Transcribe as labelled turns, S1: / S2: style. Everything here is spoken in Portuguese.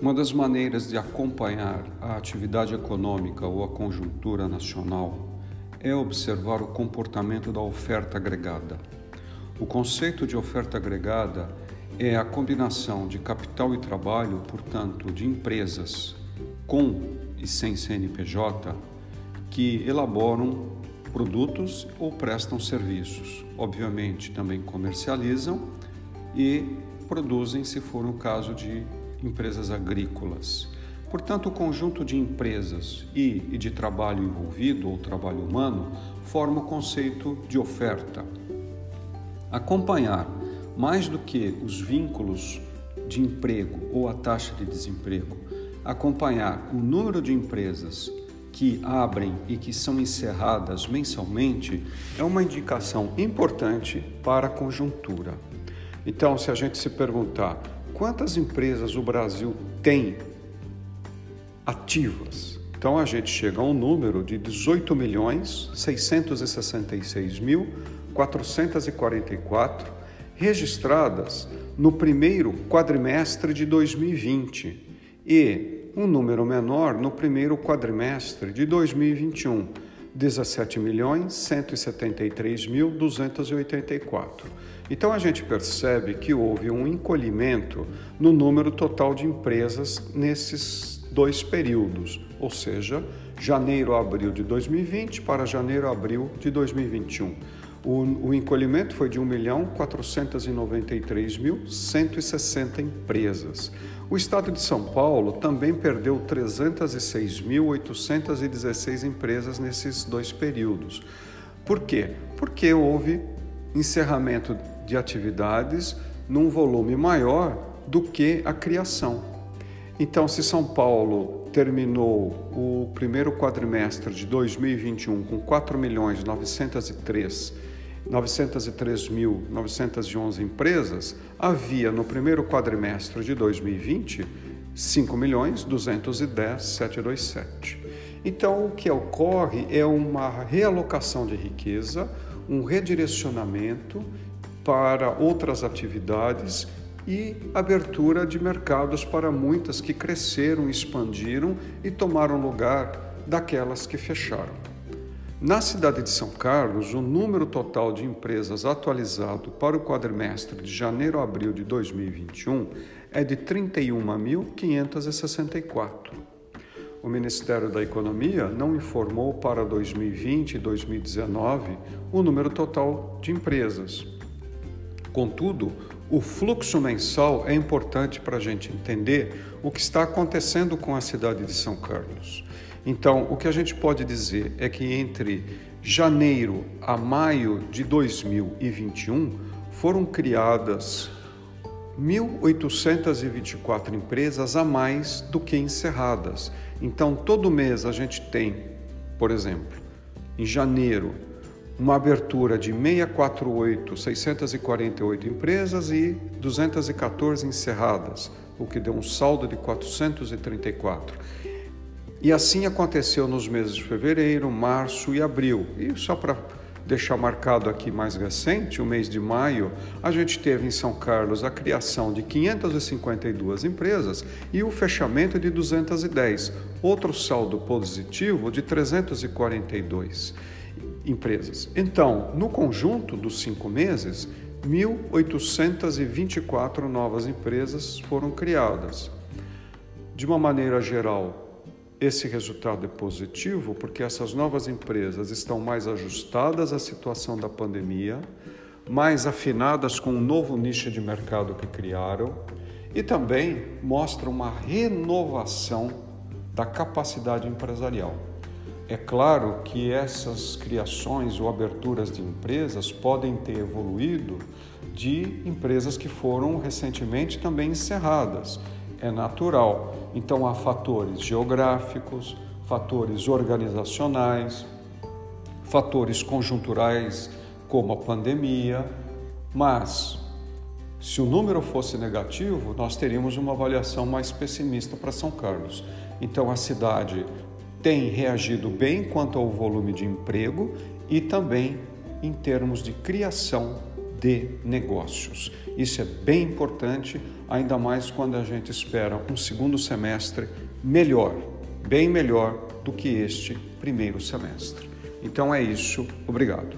S1: Uma das maneiras de acompanhar a atividade econômica ou a conjuntura nacional é observar o comportamento da oferta agregada. O conceito de oferta agregada é a combinação de capital e trabalho, portanto, de empresas com e sem CNPJ que elaboram produtos ou prestam serviços. Obviamente, também comercializam e produzem, se for o caso de empresas agrícolas. Portanto, o conjunto de empresas e, e de trabalho envolvido ou trabalho humano forma o conceito de oferta. Acompanhar mais do que os vínculos de emprego ou a taxa de desemprego, acompanhar o número de empresas que abrem e que são encerradas mensalmente é uma indicação importante para a conjuntura. Então, se a gente se perguntar quantas empresas o Brasil tem ativas, então a gente chega a um número de 18 milhões 666 mil 444 registradas no primeiro quadrimestre de 2020 e um número menor no primeiro quadrimestre de 2021, 17 milhões 173 mil 284. Então a gente percebe que houve um encolhimento no número total de empresas nesses dois períodos, ou seja, janeiro a abril de 2020 para janeiro a abril de 2021. O, o encolhimento foi de 1.493.160 empresas. O estado de São Paulo também perdeu 306.816 empresas nesses dois períodos. Por quê? Porque houve encerramento de atividades num volume maior do que a criação. Então, se São Paulo terminou o primeiro quadrimestre de 2021 com 4 milhões 903 903.911 empresas, havia no primeiro quadrimestre de 2020 5.210.727. Então, o que ocorre é uma realocação de riqueza, um redirecionamento para outras atividades e abertura de mercados para muitas que cresceram, expandiram e tomaram lugar daquelas que fecharam. Na cidade de São Carlos, o número total de empresas atualizado para o quadrimestre de janeiro a abril de 2021 é de 31.564. O Ministério da Economia não informou para 2020 e 2019 o número total de empresas. Contudo, o fluxo mensal é importante para a gente entender o que está acontecendo com a cidade de São Carlos. Então, o que a gente pode dizer é que entre janeiro a maio de 2021 foram criadas 1.824 empresas a mais do que encerradas. Então, todo mês a gente tem, por exemplo, em janeiro, uma abertura de 648, 648 empresas e 214 encerradas, o que deu um saldo de 434. E assim aconteceu nos meses de fevereiro, março e abril. E só para deixar marcado aqui mais recente, o mês de maio, a gente teve em São Carlos a criação de 552 empresas e o fechamento de 210, outro saldo positivo de 342 empresas. Então, no conjunto dos cinco meses, 1.824 novas empresas foram criadas. De uma maneira geral, esse resultado é positivo porque essas novas empresas estão mais ajustadas à situação da pandemia, mais afinadas com o novo nicho de mercado que criaram e também mostram uma renovação da capacidade empresarial. É claro que essas criações ou aberturas de empresas podem ter evoluído de empresas que foram recentemente também encerradas é natural. Então há fatores geográficos, fatores organizacionais, fatores conjunturais, como a pandemia, mas se o número fosse negativo, nós teríamos uma avaliação mais pessimista para São Carlos. Então a cidade tem reagido bem quanto ao volume de emprego e também em termos de criação de negócios. Isso é bem importante, ainda mais quando a gente espera um segundo semestre melhor, bem melhor do que este primeiro semestre. Então é isso, obrigado.